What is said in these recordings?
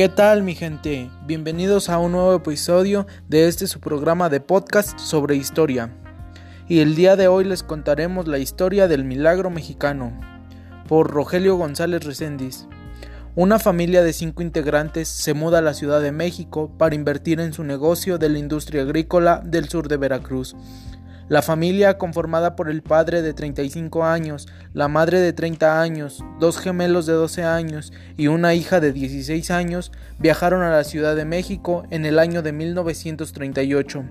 ¿Qué tal mi gente? Bienvenidos a un nuevo episodio de este su programa de podcast sobre historia. Y el día de hoy les contaremos la historia del milagro mexicano por Rogelio González Reséndiz. Una familia de cinco integrantes se muda a la Ciudad de México para invertir en su negocio de la industria agrícola del sur de Veracruz la familia, conformada por el padre de 35 años, la madre de 30 años, dos gemelos de 12 años y una hija de 16 años, viajaron a la Ciudad de México en el año de 1938,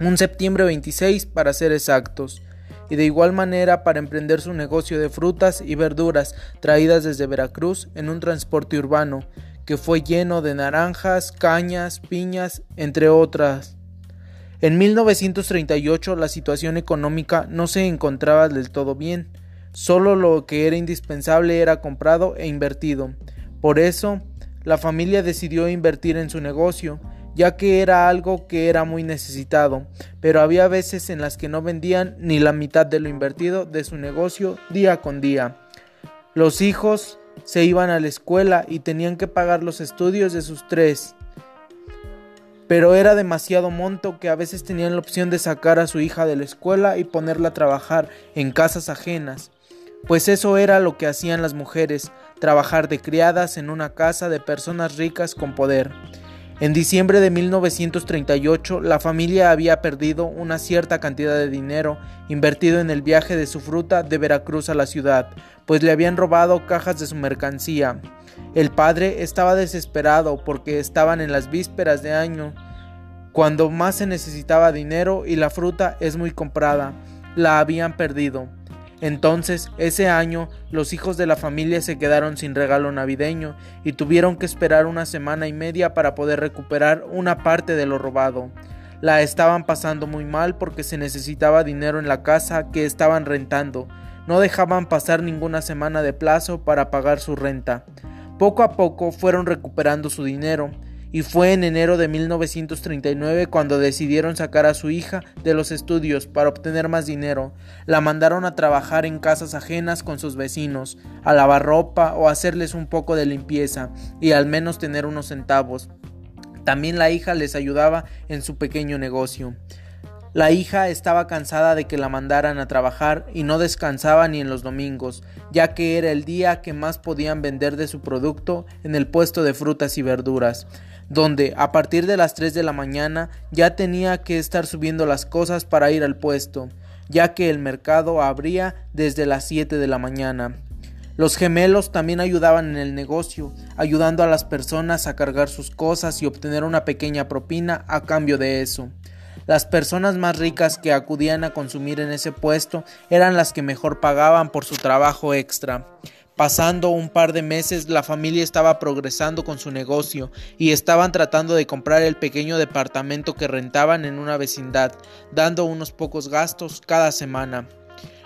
un septiembre 26 para ser exactos, y de igual manera para emprender su negocio de frutas y verduras traídas desde Veracruz en un transporte urbano, que fue lleno de naranjas, cañas, piñas, entre otras en 1938 la situación económica no se encontraba del todo bien, solo lo que era indispensable era comprado e invertido. Por eso, la familia decidió invertir en su negocio, ya que era algo que era muy necesitado, pero había veces en las que no vendían ni la mitad de lo invertido de su negocio día con día. Los hijos se iban a la escuela y tenían que pagar los estudios de sus tres pero era demasiado monto que a veces tenían la opción de sacar a su hija de la escuela y ponerla a trabajar en casas ajenas, pues eso era lo que hacían las mujeres, trabajar de criadas en una casa de personas ricas con poder. En diciembre de 1938 la familia había perdido una cierta cantidad de dinero invertido en el viaje de su fruta de Veracruz a la ciudad, pues le habían robado cajas de su mercancía. El padre estaba desesperado porque estaban en las vísperas de año, cuando más se necesitaba dinero y la fruta es muy comprada. La habían perdido. Entonces, ese año, los hijos de la familia se quedaron sin regalo navideño y tuvieron que esperar una semana y media para poder recuperar una parte de lo robado. La estaban pasando muy mal porque se necesitaba dinero en la casa que estaban rentando. No dejaban pasar ninguna semana de plazo para pagar su renta. Poco a poco fueron recuperando su dinero y fue en enero de 1939 cuando decidieron sacar a su hija de los estudios para obtener más dinero. La mandaron a trabajar en casas ajenas con sus vecinos, a lavar ropa o hacerles un poco de limpieza y al menos tener unos centavos. También la hija les ayudaba en su pequeño negocio. La hija estaba cansada de que la mandaran a trabajar y no descansaba ni en los domingos, ya que era el día que más podían vender de su producto en el puesto de frutas y verduras, donde a partir de las 3 de la mañana ya tenía que estar subiendo las cosas para ir al puesto, ya que el mercado abría desde las 7 de la mañana. Los gemelos también ayudaban en el negocio, ayudando a las personas a cargar sus cosas y obtener una pequeña propina a cambio de eso. Las personas más ricas que acudían a consumir en ese puesto eran las que mejor pagaban por su trabajo extra. Pasando un par de meses, la familia estaba progresando con su negocio y estaban tratando de comprar el pequeño departamento que rentaban en una vecindad, dando unos pocos gastos cada semana.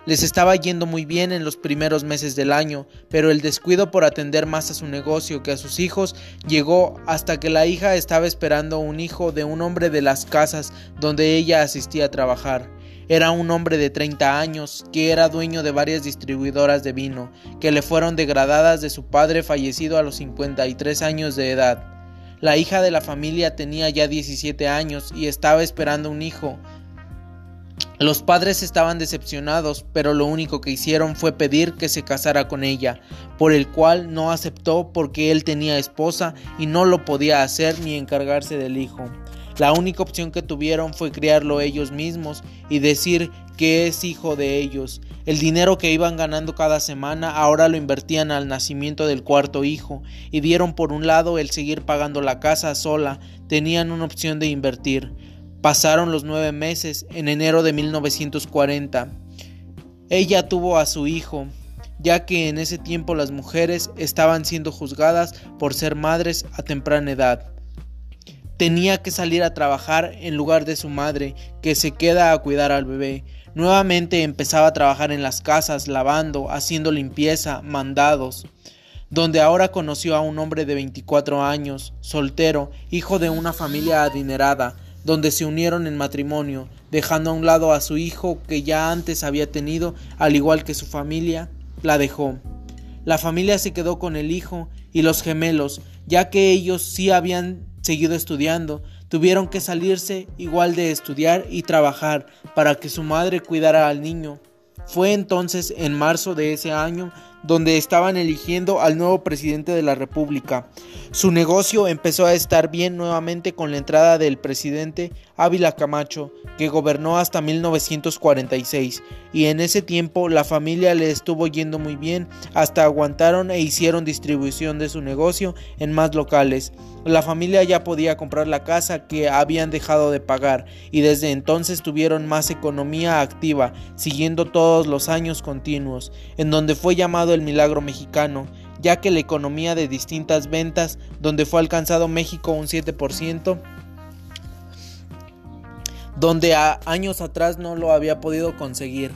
Les estaba yendo muy bien en los primeros meses del año, pero el descuido por atender más a su negocio que a sus hijos llegó hasta que la hija estaba esperando un hijo de un hombre de las casas donde ella asistía a trabajar. Era un hombre de 30 años que era dueño de varias distribuidoras de vino, que le fueron degradadas de su padre fallecido a los 53 años de edad. La hija de la familia tenía ya 17 años y estaba esperando un hijo, los padres estaban decepcionados, pero lo único que hicieron fue pedir que se casara con ella, por el cual no aceptó porque él tenía esposa y no lo podía hacer ni encargarse del hijo. La única opción que tuvieron fue criarlo ellos mismos y decir que es hijo de ellos. El dinero que iban ganando cada semana ahora lo invertían al nacimiento del cuarto hijo y dieron por un lado el seguir pagando la casa sola, tenían una opción de invertir. Pasaron los nueve meses en enero de 1940. Ella tuvo a su hijo, ya que en ese tiempo las mujeres estaban siendo juzgadas por ser madres a temprana edad. Tenía que salir a trabajar en lugar de su madre, que se queda a cuidar al bebé. Nuevamente empezaba a trabajar en las casas, lavando, haciendo limpieza, mandados donde ahora conoció a un hombre de 24 años, soltero, hijo de una familia adinerada, donde se unieron en matrimonio, dejando a un lado a su hijo que ya antes había tenido, al igual que su familia, la dejó. La familia se quedó con el hijo y los gemelos, ya que ellos sí habían seguido estudiando, tuvieron que salirse igual de estudiar y trabajar para que su madre cuidara al niño. Fue entonces en marzo de ese año donde estaban eligiendo al nuevo presidente de la República. Su negocio empezó a estar bien nuevamente con la entrada del presidente Ávila Camacho, que gobernó hasta 1946, y en ese tiempo la familia le estuvo yendo muy bien, hasta aguantaron e hicieron distribución de su negocio en más locales. La familia ya podía comprar la casa que habían dejado de pagar y desde entonces tuvieron más economía activa, siguiendo todos los años continuos, en donde fue llamado el milagro mexicano, ya que la economía de distintas ventas, donde fue alcanzado México un 7%, donde años atrás no lo había podido conseguir.